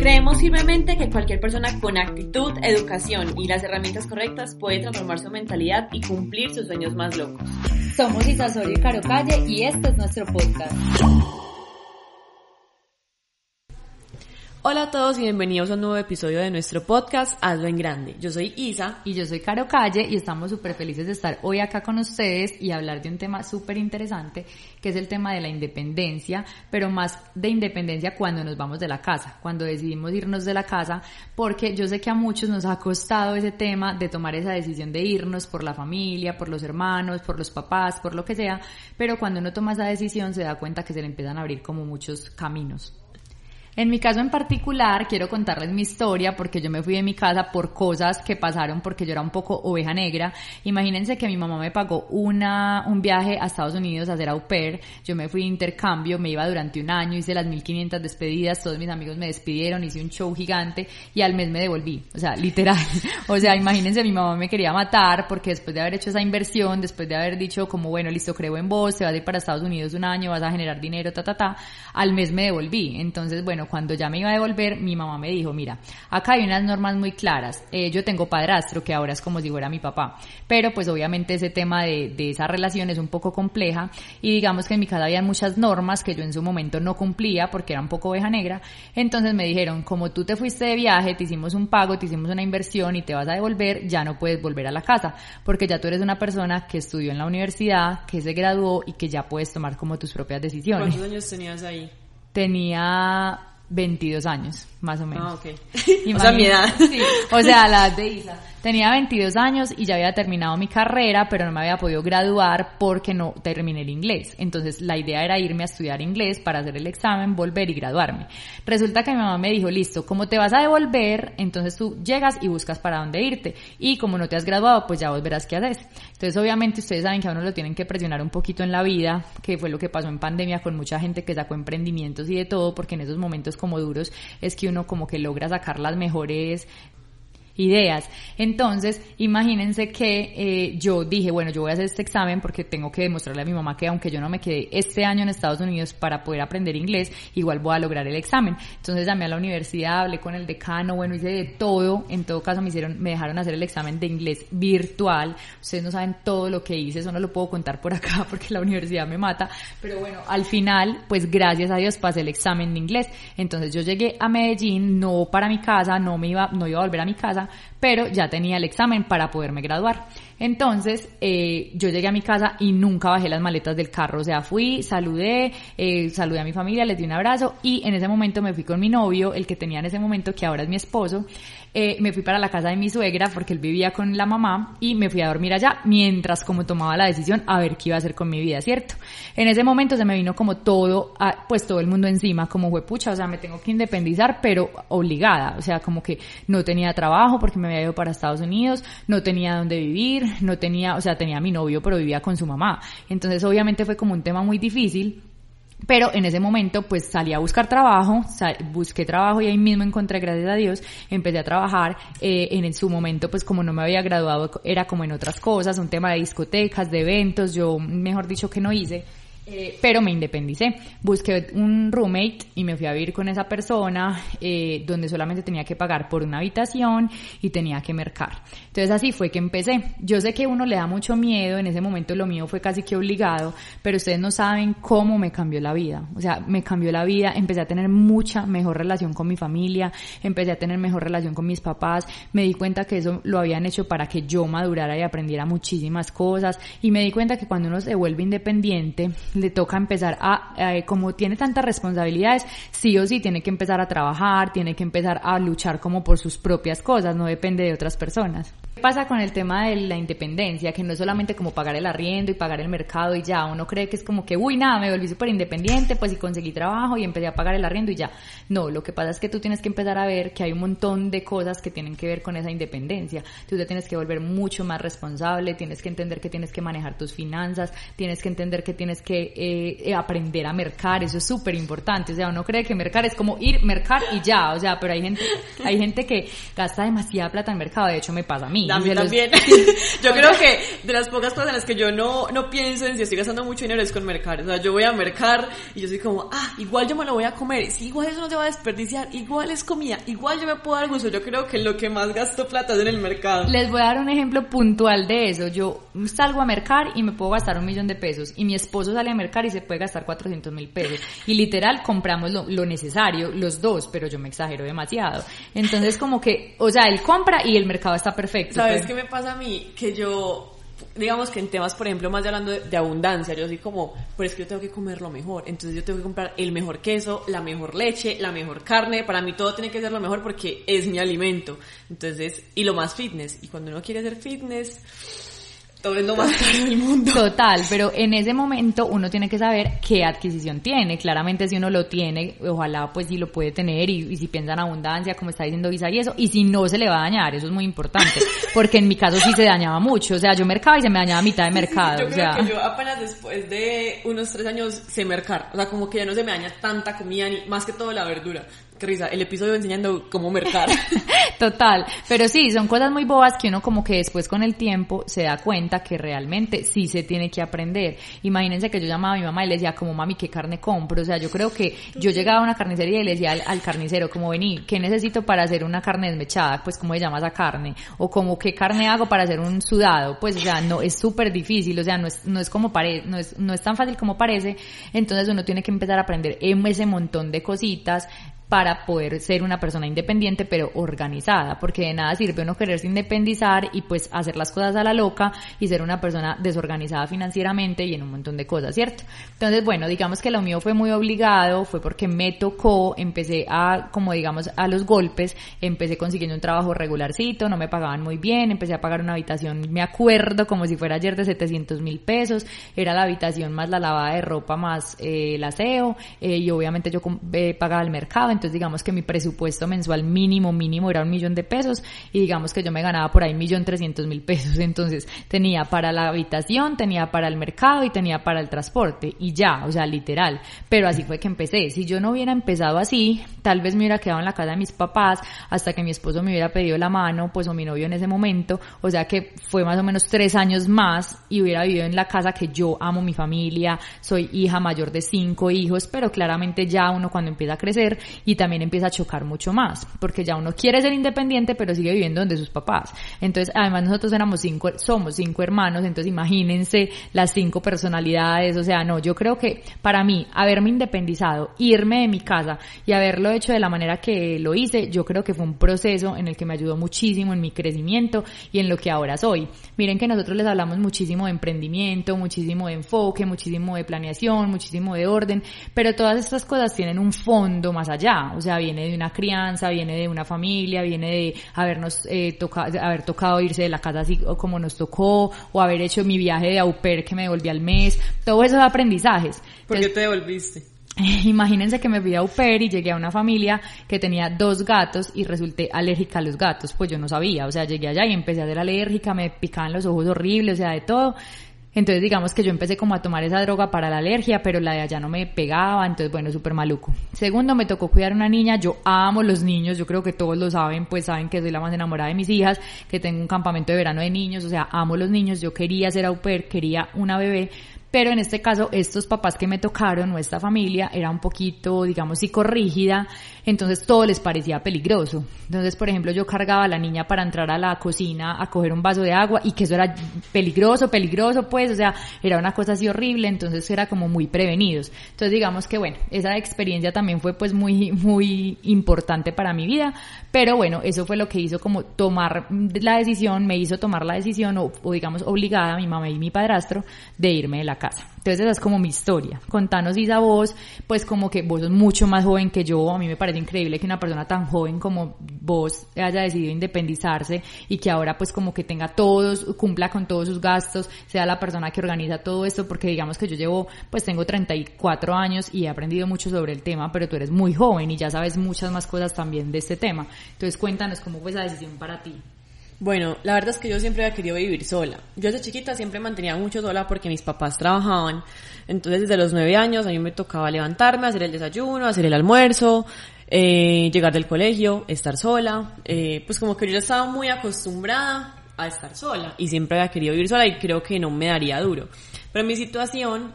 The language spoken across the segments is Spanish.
Creemos firmemente que cualquier persona con actitud, educación y las herramientas correctas puede transformar su mentalidad y cumplir sus sueños más locos. Somos Isasorio y Caro Calle y este es nuestro podcast. Hola a todos y bienvenidos a un nuevo episodio de nuestro podcast Hazlo en Grande. Yo soy Isa. Y yo soy Caro Calle y estamos súper felices de estar hoy acá con ustedes y hablar de un tema súper interesante que es el tema de la independencia, pero más de independencia cuando nos vamos de la casa, cuando decidimos irnos de la casa, porque yo sé que a muchos nos ha costado ese tema de tomar esa decisión de irnos por la familia, por los hermanos, por los papás, por lo que sea, pero cuando uno toma esa decisión se da cuenta que se le empiezan a abrir como muchos caminos. En mi caso en particular, quiero contarles mi historia porque yo me fui de mi casa por cosas que pasaron porque yo era un poco oveja negra. Imagínense que mi mamá me pagó una, un viaje a Estados Unidos a hacer au pair. Yo me fui de intercambio, me iba durante un año, hice las 1500 despedidas, todos mis amigos me despidieron, hice un show gigante y al mes me devolví. O sea, literal. O sea, imagínense, mi mamá me quería matar porque después de haber hecho esa inversión, después de haber dicho como, bueno, listo, creo en vos, te vas a ir para Estados Unidos un año, vas a generar dinero, ta, ta, ta, al mes me devolví. Entonces, bueno, cuando ya me iba a devolver, mi mamá me dijo, mira, acá hay unas normas muy claras. Eh, yo tengo padrastro, que ahora es como si fuera mi papá. Pero pues obviamente ese tema de, de esa relación es un poco compleja. Y digamos que en mi casa había muchas normas que yo en su momento no cumplía porque era un poco oveja negra. Entonces me dijeron, como tú te fuiste de viaje, te hicimos un pago, te hicimos una inversión y te vas a devolver, ya no puedes volver a la casa. Porque ya tú eres una persona que estudió en la universidad, que se graduó y que ya puedes tomar como tus propias decisiones. ¿Cuántos años tenías ahí? Tenía 22 años, más o menos. Ah, ok. o sea, mi edad. Sí, o sea, la edad de Isa. Tenía 22 años y ya había terminado mi carrera, pero no me había podido graduar porque no terminé el inglés. Entonces la idea era irme a estudiar inglés para hacer el examen, volver y graduarme. Resulta que mi mamá me dijo, listo, como te vas a devolver, entonces tú llegas y buscas para dónde irte. Y como no te has graduado, pues ya vos verás qué haces. Entonces obviamente ustedes saben que a uno lo tienen que presionar un poquito en la vida, que fue lo que pasó en pandemia con mucha gente que sacó emprendimientos y de todo, porque en esos momentos como duros es que uno como que logra sacar las mejores ideas. Entonces, imagínense que eh, yo dije, bueno, yo voy a hacer este examen porque tengo que demostrarle a mi mamá que aunque yo no me quedé este año en Estados Unidos para poder aprender inglés, igual voy a lograr el examen. Entonces llamé a la universidad, hablé con el decano, bueno, hice de todo. En todo caso me hicieron, me dejaron hacer el examen de inglés virtual. Ustedes no saben todo lo que hice, eso no lo puedo contar por acá porque la universidad me mata. Pero bueno, al final, pues gracias a Dios pasé el examen de inglés. Entonces yo llegué a Medellín, no para mi casa, no me iba, no iba a volver a mi casa, pero ya tenía el examen para poderme graduar. Entonces, eh, yo llegué a mi casa y nunca bajé las maletas del carro. O sea, fui, saludé, eh, saludé a mi familia, les di un abrazo y en ese momento me fui con mi novio, el que tenía en ese momento, que ahora es mi esposo. Eh, me fui para la casa de mi suegra porque él vivía con la mamá y me fui a dormir allá mientras como tomaba la decisión a ver qué iba a hacer con mi vida, ¿cierto? En ese momento se me vino como todo, pues todo el mundo encima, como fue pucha, o sea, me tengo que independizar, pero obligada, o sea, como que no tenía trabajo porque me había ido para Estados Unidos, no tenía dónde vivir, no tenía, o sea, tenía a mi novio, pero vivía con su mamá. Entonces, obviamente fue como un tema muy difícil. Pero en ese momento pues salí a buscar trabajo, busqué trabajo y ahí mismo encontré, gracias a Dios, empecé a trabajar. Eh, en su momento pues como no me había graduado era como en otras cosas, un tema de discotecas, de eventos, yo mejor dicho que no hice. Eh, pero me independicé. Busqué un roommate y me fui a vivir con esa persona eh, donde solamente tenía que pagar por una habitación y tenía que mercar. Entonces así fue que empecé. Yo sé que uno le da mucho miedo, en ese momento lo mío fue casi que obligado, pero ustedes no saben cómo me cambió la vida. O sea, me cambió la vida, empecé a tener mucha mejor relación con mi familia, empecé a tener mejor relación con mis papás, me di cuenta que eso lo habían hecho para que yo madurara y aprendiera muchísimas cosas y me di cuenta que cuando uno se vuelve independiente, le toca empezar a, eh, como tiene tantas responsabilidades, sí o sí tiene que empezar a trabajar, tiene que empezar a luchar como por sus propias cosas, no depende de otras personas. ¿Qué pasa con el tema de la independencia? Que no es solamente como pagar el arriendo y pagar el mercado y ya, uno cree que es como que, uy, nada, me volví súper independiente, pues y conseguí trabajo y empecé a pagar el arriendo y ya. No, lo que pasa es que tú tienes que empezar a ver que hay un montón de cosas que tienen que ver con esa independencia. Tú te tienes que volver mucho más responsable, tienes que entender que tienes que manejar tus finanzas, tienes que entender que tienes que eh, aprender a mercar, eso es súper importante. O sea, uno cree que mercar es como ir, mercar y ya, o sea, pero hay gente, hay gente que gasta demasiada plata en mercado, de hecho me pasa a mí. A mí también. yo creo que de las pocas cosas en las que yo no, no pienso en si estoy gastando mucho dinero es con mercar. O sea, yo voy a mercar y yo soy como, ah, igual yo me lo voy a comer. Si igual eso no se va a desperdiciar, igual es comida, igual yo me puedo dar gusto. Yo creo que lo que más gasto plata es en el mercado. Les voy a dar un ejemplo puntual de eso. Yo salgo a mercar y me puedo gastar un millón de pesos. Y mi esposo sale a mercar y se puede gastar 400 mil pesos. Y literal compramos lo, lo necesario, los dos, pero yo me exagero demasiado. Entonces como que, o sea, él compra y el mercado está perfecto. ¿Sabes qué me pasa a mí? Que yo, digamos que en temas, por ejemplo, más de hablando de, de abundancia, yo soy como, pero es que yo tengo que comer lo mejor. Entonces yo tengo que comprar el mejor queso, la mejor leche, la mejor carne. Para mí todo tiene que ser lo mejor porque es mi alimento. Entonces, y lo más fitness. Y cuando uno quiere hacer fitness, todo es lo más caro del mundo. Total, pero en ese momento uno tiene que saber qué adquisición tiene. Claramente si uno lo tiene, ojalá pues sí lo puede tener y, y si piensa en abundancia, como está diciendo Isa y eso, y si no se le va a dañar, eso es muy importante, porque en mi caso sí se dañaba mucho, o sea, yo mercaba y se me dañaba a mitad de mercado, Yo o creo sea, que yo apenas después de unos tres años sé mercar. O sea, como que ya no se me daña tanta comida, ni más que todo la verdura. Qué risa, el episodio enseñando cómo mercar. Total, pero sí, son cosas muy bobas que uno como que después con el tiempo se da cuenta que realmente sí se tiene que aprender. Imagínense que yo llamaba a mi mamá y le decía como mami, ¿qué carne compro? O sea, yo creo que yo llegaba a una carnicería y le decía al, al carnicero como vení, ¿qué necesito para hacer una carne desmechada? Pues cómo se llama esa carne? O como qué carne hago para hacer un sudado? Pues o sea, no, es súper difícil, o sea, no es, no es como parece, no es, no es tan fácil como parece, entonces uno tiene que empezar a aprender ese montón de cositas para poder ser una persona independiente pero organizada, porque de nada sirve uno quererse independizar y pues hacer las cosas a la loca y ser una persona desorganizada financieramente y en un montón de cosas, ¿cierto? Entonces, bueno, digamos que lo mío fue muy obligado, fue porque me tocó, empecé a, como digamos, a los golpes, empecé consiguiendo un trabajo regularcito, no me pagaban muy bien, empecé a pagar una habitación, me acuerdo como si fuera ayer de 700 mil pesos, era la habitación más la lavada de ropa más eh, el aseo, eh, y obviamente yo eh, pagaba el mercado, entonces digamos que mi presupuesto mensual mínimo, mínimo era un millón de pesos y digamos que yo me ganaba por ahí un millón trescientos mil pesos. Entonces tenía para la habitación, tenía para el mercado y tenía para el transporte y ya, o sea, literal. Pero así fue que empecé. Si yo no hubiera empezado así, tal vez me hubiera quedado en la casa de mis papás hasta que mi esposo me hubiera pedido la mano, pues o mi novio en ese momento. O sea que fue más o menos tres años más y hubiera vivido en la casa que yo amo mi familia, soy hija mayor de cinco hijos, pero claramente ya uno cuando empieza a crecer también empieza a chocar mucho más, porque ya uno quiere ser independiente, pero sigue viviendo donde sus papás. Entonces, además nosotros éramos cinco, somos cinco hermanos, entonces imagínense las cinco personalidades, o sea, no, yo creo que para mí, haberme independizado, irme de mi casa y haberlo hecho de la manera que lo hice, yo creo que fue un proceso en el que me ayudó muchísimo en mi crecimiento y en lo que ahora soy. Miren que nosotros les hablamos muchísimo de emprendimiento, muchísimo de enfoque, muchísimo de planeación, muchísimo de orden, pero todas estas cosas tienen un fondo más allá, o sea, viene de una crianza, viene de una familia, viene de habernos eh, toca, haber tocado irse de la casa así como nos tocó, o haber hecho mi viaje de au pair que me devolví al mes, todo eso es aprendizajes. ¿Por qué te devolviste? Imagínense que me fui a au pair y llegué a una familia que tenía dos gatos y resulté alérgica a los gatos, pues yo no sabía, o sea, llegué allá y empecé a ser alérgica, me picaban los ojos horribles, o sea, de todo. Entonces digamos que yo empecé como a tomar esa droga para la alergia, pero la de allá no me pegaba, entonces bueno, súper maluco. Segundo, me tocó cuidar a una niña, yo amo los niños, yo creo que todos lo saben, pues saben que soy la más enamorada de mis hijas, que tengo un campamento de verano de niños, o sea, amo los niños, yo quería ser au pair, quería una bebé, pero en este caso, estos papás que me tocaron, nuestra familia, era un poquito, digamos, psicorrígida, entonces todo les parecía peligroso. Entonces, por ejemplo, yo cargaba a la niña para entrar a la cocina a coger un vaso de agua y que eso era peligroso, peligroso, pues, o sea, era una cosa así horrible, entonces era como muy prevenidos. Entonces, digamos que bueno, esa experiencia también fue pues muy, muy importante para mi vida, pero bueno, eso fue lo que hizo como tomar la decisión, me hizo tomar la decisión, o, o digamos, obligada a mi mamá y mi padrastro, de irme de la casa. Entonces esa es como mi historia. Contanos Isa vos, pues como que vos sos mucho más joven que yo, a mí me parece increíble que una persona tan joven como vos haya decidido independizarse y que ahora pues como que tenga todos, cumpla con todos sus gastos, sea la persona que organiza todo esto, porque digamos que yo llevo, pues tengo 34 años y he aprendido mucho sobre el tema, pero tú eres muy joven y ya sabes muchas más cosas también de este tema. Entonces cuéntanos cómo fue esa decisión para ti. Bueno, la verdad es que yo siempre había querido vivir sola. Yo desde chiquita siempre mantenía mucho sola porque mis papás trabajaban. Entonces desde los nueve años a mí me tocaba levantarme, hacer el desayuno, hacer el almuerzo, eh, llegar del colegio, estar sola. Eh, pues como que yo ya estaba muy acostumbrada a estar sola y siempre había querido vivir sola y creo que no me daría duro. Pero mi situación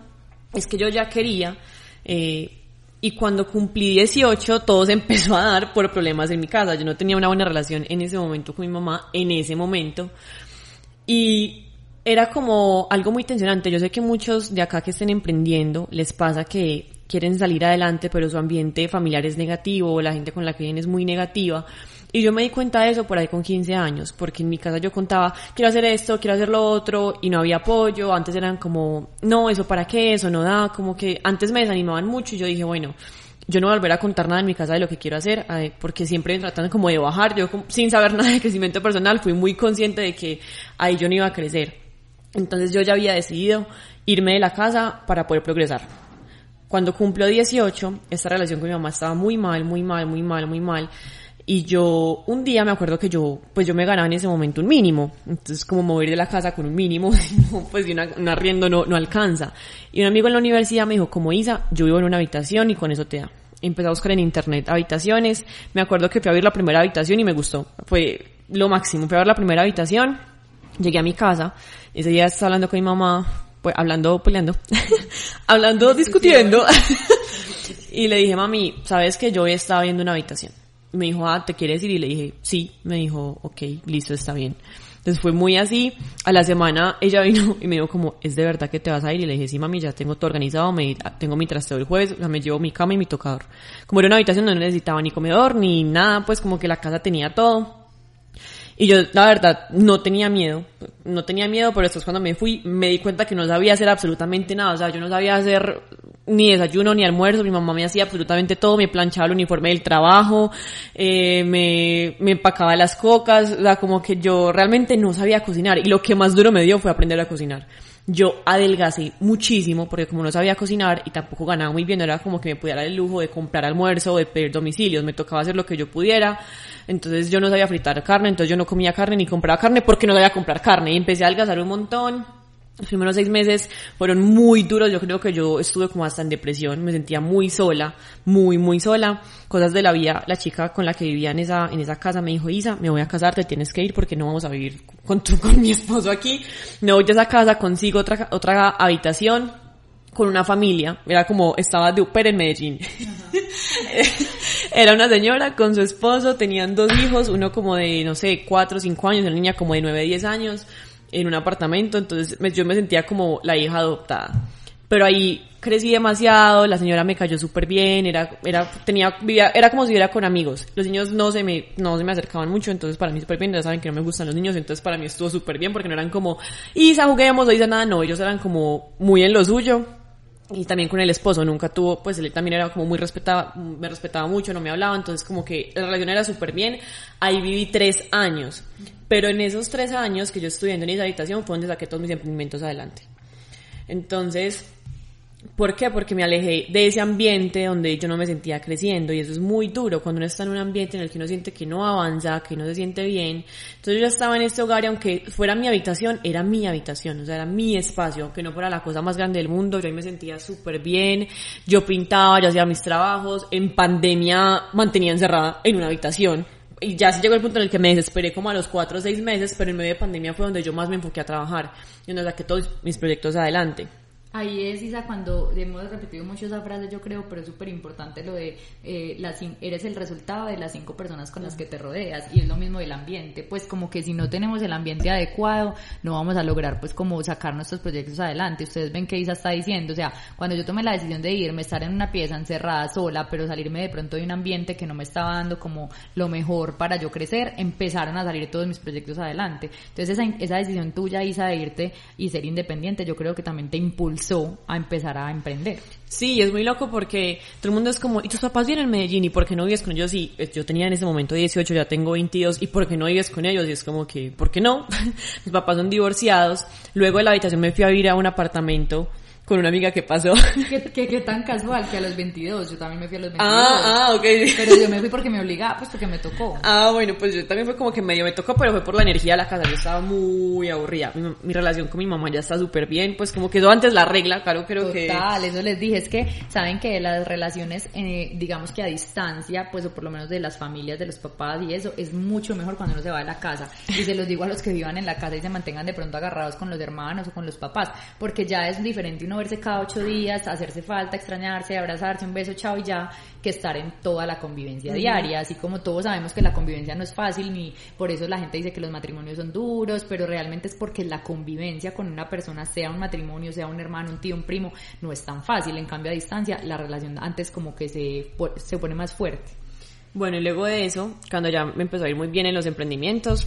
es que yo ya quería, eh, y cuando cumplí 18 todo se empezó a dar por problemas en mi casa. Yo no tenía una buena relación en ese momento con mi mamá, en ese momento. Y era como algo muy tensionante. Yo sé que muchos de acá que estén emprendiendo les pasa que quieren salir adelante, pero su ambiente familiar es negativo, la gente con la que vienen es muy negativa. Y yo me di cuenta de eso por ahí con 15 años, porque en mi casa yo contaba, quiero hacer esto, quiero hacer lo otro, y no había apoyo, antes eran como, no, eso para qué, eso no da, como que antes me desanimaban mucho y yo dije, bueno, yo no voy a volver a contar nada en mi casa de lo que quiero hacer, porque siempre tratan como de bajar, yo sin saber nada de crecimiento personal fui muy consciente de que ahí yo no iba a crecer. Entonces yo ya había decidido irme de la casa para poder progresar. Cuando cumplo 18, esta relación con mi mamá estaba muy mal, muy mal, muy mal, muy mal. Y yo, un día me acuerdo que yo, pues yo me ganaba en ese momento un mínimo. Entonces, como mover de la casa con un mínimo, pues una, un arriendo no, no alcanza. Y un amigo en la universidad me dijo, como Isa, yo vivo en una habitación y con eso te da. Empecé a buscar en internet habitaciones. Me acuerdo que fui a ver la primera habitación y me gustó. Fue lo máximo. Fui a ver la primera habitación. Llegué a mi casa. Ese día estaba hablando con mi mamá, pues hablando, peleando, hablando, discutiendo. y le dije, mami, sabes que yo estaba viendo una habitación me dijo, ah, ¿te quieres ir? Y le dije, sí. Me dijo, ok, listo, está bien. Entonces fue muy así. A la semana ella vino y me dijo como, ¿es de verdad que te vas a ir? Y le dije, sí, mami, ya tengo todo organizado, me, tengo mi trasteo el jueves, o sea, me llevo mi cama y mi tocador. Como era una habitación donde no necesitaba ni comedor, ni nada, pues como que la casa tenía todo. Y yo, la verdad, no tenía miedo. No tenía miedo, pero después cuando me fui, me di cuenta que no sabía hacer absolutamente nada. O sea, yo no sabía hacer ni desayuno ni almuerzo. Mi mamá me hacía absolutamente todo. Me planchaba el uniforme del trabajo, eh, me, me empacaba las cocas. O sea, como que yo realmente no sabía cocinar. Y lo que más duro me dio fue aprender a cocinar yo adelgacé muchísimo porque como no sabía cocinar y tampoco ganaba muy bien, era como que me pudiera el lujo de comprar almuerzo o de pedir domicilios, me tocaba hacer lo que yo pudiera, entonces yo no sabía fritar carne, entonces yo no comía carne ni compraba carne porque no sabía comprar carne y empecé a adelgazar un montón los primeros seis meses fueron muy duros, yo creo que yo estuve como hasta en depresión, me sentía muy sola, muy, muy sola. Cosas de la vida, la chica con la que vivía en esa, en esa casa me dijo, Isa, me voy a casar, te tienes que ir porque no vamos a vivir con tu, con mi esposo aquí. Me voy a esa casa, consigo otra, otra habitación con una familia, era como, estaba de Uper en Medellín. era una señora con su esposo, tenían dos hijos, uno como de, no sé, cuatro o cinco años, una niña como de nueve, diez años en un apartamento, entonces yo me sentía como la hija adoptada. Pero ahí crecí demasiado, la señora me cayó súper bien, era, era, tenía, vivía, era como si viviera con amigos. Los niños no se me, no se me acercaban mucho, entonces para mí súper bien, ya saben que no me gustan los niños, entonces para mí estuvo súper bien porque no eran como, Isa, juguemos, o Isa, nada, no, ellos eran como muy en lo suyo. Y también con el esposo, nunca tuvo, pues él también era como muy respetaba, me respetaba mucho, no me hablaba, entonces como que la relación era súper bien. Ahí viví tres años. Pero en esos tres años que yo estudiando en esa habitación fue donde saqué todos mis emprendimientos adelante. Entonces, ¿por qué? Porque me alejé de ese ambiente donde yo no me sentía creciendo y eso es muy duro cuando uno está en un ambiente en el que uno siente que no avanza, que no se siente bien. Entonces yo estaba en este hogar y aunque fuera mi habitación, era mi habitación, o sea, era mi espacio, aunque no fuera la cosa más grande del mundo, yo ahí me sentía súper bien, yo pintaba, yo hacía mis trabajos, en pandemia mantenía encerrada en una habitación y ya se llegó el punto en el que me desesperé como a los cuatro o seis meses, pero en medio de pandemia fue donde yo más me enfoqué a trabajar y donde saqué todos mis proyectos adelante. Ahí es, Isa, cuando hemos repetido mucho esa frase, yo creo, pero es súper importante lo de eh, las, eres el resultado de las cinco personas con las que te rodeas y es lo mismo del ambiente, pues como que si no tenemos el ambiente adecuado, no vamos a lograr pues como sacar nuestros proyectos adelante. Ustedes ven que Isa está diciendo, o sea, cuando yo tomé la decisión de irme, estar en una pieza encerrada sola, pero salirme de pronto de un ambiente que no me estaba dando como lo mejor para yo crecer, empezaron a salir todos mis proyectos adelante. Entonces esa, esa decisión tuya, Isa, de irte y ser independiente, yo creo que también te impulsa a empezar a emprender. Sí, es muy loco porque todo el mundo es como, ¿y tus papás vienen en Medellín? ¿Y por qué no vives con ellos? Y eh, yo tenía en ese momento 18, ya tengo 22, ¿y por qué no vives con ellos? Y es como que, ¿por qué no? Mis papás son divorciados. Luego de la habitación me fui a vivir a un apartamento con una amiga que pasó. ¿Qué, qué, qué tan casual que a los 22, yo también me fui a los 22. Ah, ah, ok. Pero yo me fui porque me obligaba, pues porque me tocó. Ah, bueno, pues yo también fue como que medio me tocó, pero fue por la energía de la casa. Yo estaba muy aburrida. Mi, mi relación con mi mamá ya está súper bien, pues como quedó antes la regla, claro, creo que... Total, eso les dije. Es que saben que las relaciones, eh, digamos que a distancia, pues o por lo menos de las familias, de los papás y eso, es mucho mejor cuando uno se va de la casa. Y se los digo a los que vivan en la casa y se mantengan de pronto agarrados con los hermanos o con los papás, porque ya es diferente uno verse cada ocho días, hacerse falta, extrañarse, abrazarse, un beso, chao y ya, que estar en toda la convivencia diaria. Así como todos sabemos que la convivencia no es fácil, ni por eso la gente dice que los matrimonios son duros, pero realmente es porque la convivencia con una persona, sea un matrimonio, sea un hermano, un tío, un primo, no es tan fácil. En cambio, a distancia, la relación antes como que se, se pone más fuerte. Bueno, y luego de eso, cuando ya me empezó a ir muy bien en los emprendimientos,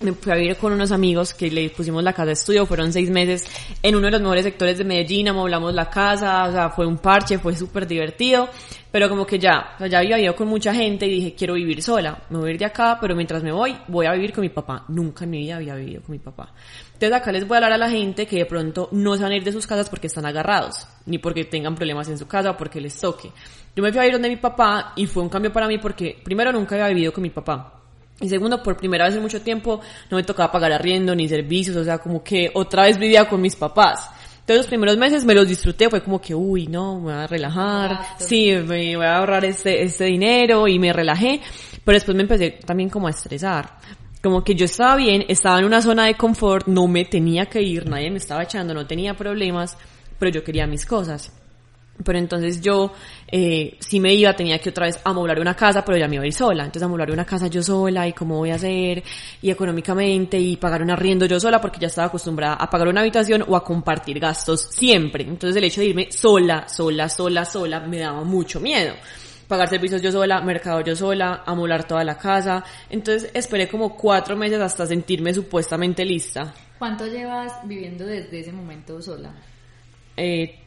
me fui a vivir con unos amigos que le pusimos la casa de estudio, fueron seis meses en uno de los mejores sectores de Medellín, amoblamos la casa, o sea, fue un parche, fue súper divertido, pero como que ya, o sea, ya había vivido con mucha gente y dije, quiero vivir sola, me voy a ir de acá, pero mientras me voy, voy a vivir con mi papá. Nunca en mi vida había vivido con mi papá. Entonces acá les voy a hablar a la gente que de pronto no se van a ir de sus casas porque están agarrados, ni porque tengan problemas en su casa o porque les toque. Yo me fui a ir donde mi papá y fue un cambio para mí porque primero nunca había vivido con mi papá. Y segundo, por primera vez en mucho tiempo no me tocaba pagar arriendo ni servicios, o sea, como que otra vez vivía con mis papás. Entonces los primeros meses me los disfruté, fue como que, uy, no, me voy a relajar, sí, me voy a ahorrar este, este dinero y me relajé, pero después me empecé también como a estresar. Como que yo estaba bien, estaba en una zona de confort, no me tenía que ir, nadie me estaba echando, no tenía problemas, pero yo quería mis cosas. Pero entonces yo, eh, si me iba, tenía que otra vez amoblar una casa, pero ya me iba a ir sola. Entonces amoblar una casa yo sola y cómo voy a hacer, y económicamente, y pagar un arriendo yo sola, porque ya estaba acostumbrada a pagar una habitación o a compartir gastos siempre. Entonces el hecho de irme sola, sola, sola, sola, me daba mucho miedo. Pagar servicios yo sola, mercado yo sola, amoblar toda la casa. Entonces esperé como cuatro meses hasta sentirme supuestamente lista. ¿Cuánto llevas viviendo desde ese momento sola? Eh,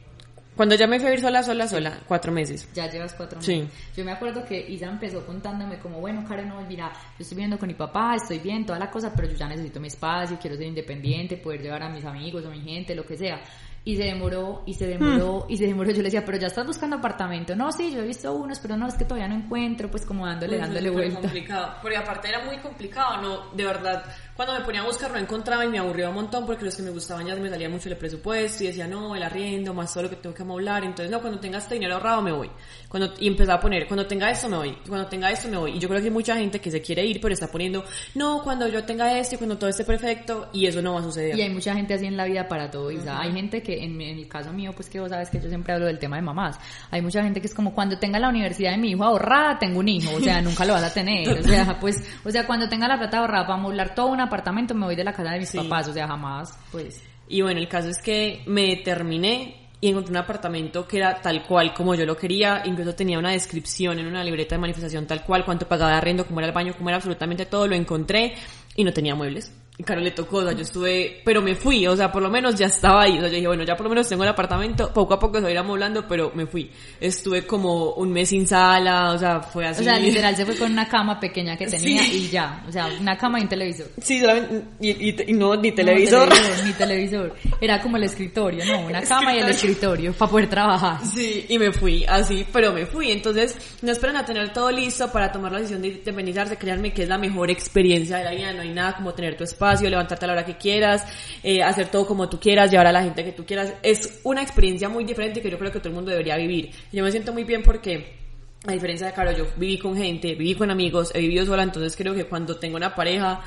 cuando ya me fui a vivir sola, sola, sola, cuatro meses. Ya llevas cuatro meses. Sí. Yo me acuerdo que Isa empezó contándome como, bueno, Karen, no, mira, yo estoy viviendo con mi papá, estoy bien, toda la cosa, pero yo ya necesito mi espacio, quiero ser independiente, poder llevar a mis amigos o mi gente, lo que sea. Y se demoró, y se demoró, y se demoró. Yo le decía, pero ya estás buscando apartamento. No, sí, yo he visto unos, pero no, es que todavía no encuentro, pues como dándole, dándole vuelta. complicado. Porque aparte era muy complicado, ¿no? De verdad, cuando me ponía a buscar no encontraba y me aburría un montón porque los que me gustaban ya me salía mucho el presupuesto y decía, no, el arriendo, más todo lo que tengo que amoblar. Entonces, no, cuando tenga este dinero ahorrado me voy. Cuando, y empezaba a poner, cuando tenga esto me voy. Y cuando tenga esto me voy. Y yo creo que hay mucha gente que se quiere ir, pero está poniendo, no, cuando yo tenga esto y cuando todo esté perfecto, y eso no va a suceder. Y hay mucha gente así en la vida para todo, Isa. Hay gente que, en, mi- en el caso mío, pues que vos sabes que yo siempre hablo del tema de mamás. Hay mucha gente que es como, cuando tenga la universidad de mi hijo ahorrada, tengo un hijo. O sea, nunca lo vas a tener. O sea, pues, o sea, cuando tenga la plata ahorrada para amoblar todo un apartamento, me voy de la casa de mis Sí. papás. O sea, jamás, pues. Y bueno, el caso es que me terminé y encontré un apartamento que era tal cual como yo lo quería, incluso tenía una descripción en una libreta de manifestación tal cual, cuánto pagaba de arriendo, cómo era el baño, cómo era absolutamente todo, lo encontré y no tenía muebles. Y claro, le tocó, o sea, yo estuve, pero me fui, o sea, por lo menos ya estaba ahí, o sea, yo dije, bueno, ya por lo menos tengo el apartamento, poco a poco se va a ir amoblando, pero me fui. Estuve como un mes sin sala, o sea, fue así. O sea, literal se fue con una cama pequeña que tenía Sí. y ya. O sea, una cama y un televisor. Sí, solamente, y, y- y no, ni No, televisor. televisor, ni televisor. Era como el escritorio, ¿no? Una cama y el escritorio para poder trabajar. Sí, y me fui así, pero me fui. Entonces, no esperan a tener todo listo para tomar la decisión de independizarse. Créanme que es la mejor experiencia de la vida. No hay nada como tener tu espacio, levantarte a la hora que quieras, eh, hacer todo como tú quieras, llevar a la gente que tú quieras. Es una experiencia muy diferente que yo creo que todo el mundo debería vivir. Yo me siento muy bien porque a diferencia de Caro, yo viví con gente, viví con amigos, he vivido sola, entonces creo que cuando tengo una pareja,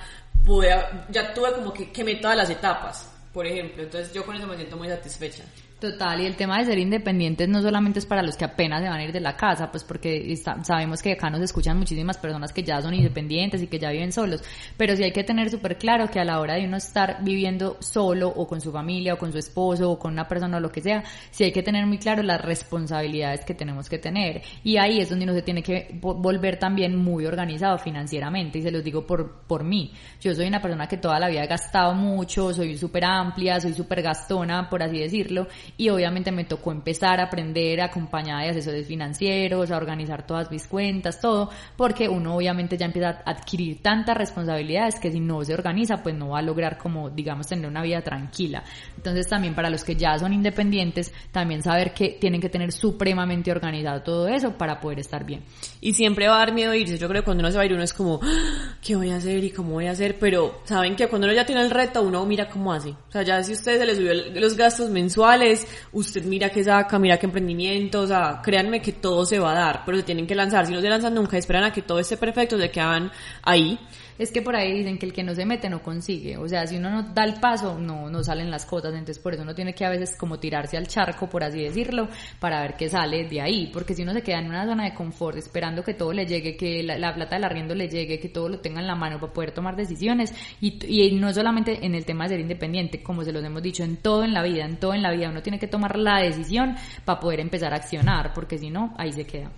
pude, ya tuve como que quemé todas las etapas, por ejemplo. Entonces yo con eso me siento muy satisfecha. Total, y el tema de ser independientes no solamente es para los que apenas se van a ir de la casa, pues porque sabemos que acá nos escuchan muchísimas personas que ya son independientes y que ya viven solos, pero sí hay que tener súper claro que a la hora de uno estar viviendo solo o con su familia o con su esposo o con una persona o lo que sea, sí hay que tener muy claro las responsabilidades que tenemos que tener y ahí es donde uno se tiene que vo- volver también muy organizado financieramente y se los digo por, por mí. Yo soy una persona que toda la vida he gastado mucho, soy súper amplia, soy súper gastona, por así decirlo, y obviamente me tocó empezar a aprender acompañada de asesores financieros, a organizar todas mis cuentas, todo, porque uno obviamente ya empieza a adquirir tantas responsabilidades que si no se organiza pues no va a lograr como digamos tener una vida tranquila. Entonces también para los que ya son independientes, también saber que tienen que tener supremamente organizado todo eso para poder estar bien. Y siempre va a dar miedo irse. Yo creo que cuando uno se va a ir uno es como, "Ah, ¿qué voy a hacer y cómo voy a hacer? Pero saben que cuando uno ya tiene el reto, uno mira cómo hace. O sea, ya si usted se le subió los gastos mensuales, usted mira qué saca, mira qué emprendimiento, o sea, créanme que todo se va a dar, pero se tienen que lanzar. Si no se lanzan nunca, esperan a que todo esté perfecto, se quedan ahí. Es que por ahí dicen que el que no se mete no consigue. O sea, si uno no da el paso, no, no salen las cosas. Entonces, por eso uno tiene que a veces como tirarse al charco, por así decirlo, para ver qué sale de ahí. Porque si uno se queda en una zona de confort, esperando que todo le llegue, que la, la plata del arriendo le llegue, que todo lo tenga en la mano para poder tomar decisiones. Y, y no solamente en el tema de ser independiente, como se los hemos dicho, en todo en la vida, en todo en la vida. Uno tiene que tomar la decisión para poder empezar a accionar, porque si no, ahí se queda.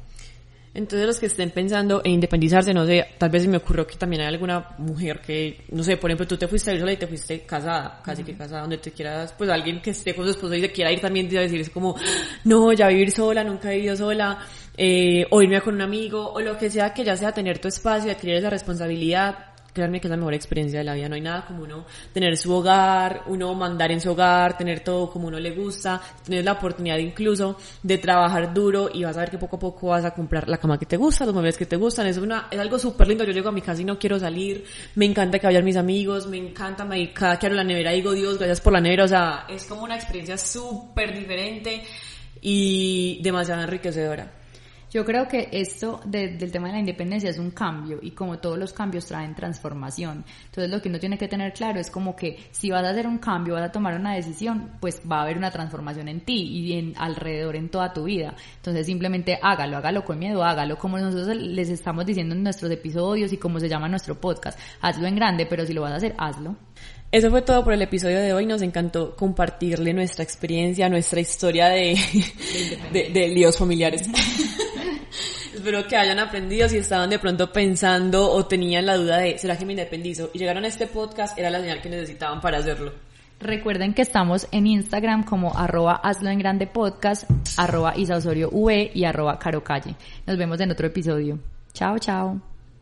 Entonces los que estén pensando en independizarse, no sé, tal vez se me ocurrió que también hay alguna mujer que, no sé, por ejemplo, tú te fuiste a ir sola y te fuiste casada, casi que casada, donde te quieras, pues alguien que esté con su esposo y se quiera ir también, te va a decir, es como, no, ya vivir sola, nunca he vivido sola, eh, o irme con un amigo, o lo que sea, que ya sea tener tu espacio, adquirir esa responsabilidad, créanme que es la mejor experiencia de la vida, no hay nada como uno tener su hogar, uno mandar en su hogar, tener todo como uno le gusta, tener la oportunidad incluso de trabajar duro y vas a ver que poco a poco vas a comprar la cama que te gusta, los muebles que te gustan, es una, es algo súper lindo, yo llego a mi casa y no quiero salir, me encanta que vayan mis amigos, me encanta, me cada que abro la nevera. Digo Dios, gracias por la nevera, o sea, es como una experiencia súper diferente y demasiado enriquecedora. Yo creo que esto de- del tema de la independencia es un cambio y como todos los cambios traen transformación. Entonces lo que uno tiene que tener claro es como que si vas a hacer un cambio, vas a tomar una decisión, pues va a haber una transformación en ti y en alrededor en toda tu vida. Entonces simplemente hágalo, hágalo con miedo, hágalo como nosotros les estamos diciendo en nuestros episodios y como se llama nuestro podcast. Hazlo en grande, pero si lo vas a hacer, hazlo. Eso fue todo por el episodio de hoy. Nos encantó compartirle nuestra experiencia, nuestra historia de, de, de líos familiares. Espero que hayan aprendido si estaban de pronto pensando o tenían la duda de ¿será que me independizo? Y llegaron a este podcast, era la señal que necesitaban para hacerlo. Recuerden que estamos en Instagram como arroba hazlo en grande podcast, arroba Isa Osorio V y arroba Caro Calle. Nos vemos en otro episodio. Chao, chao.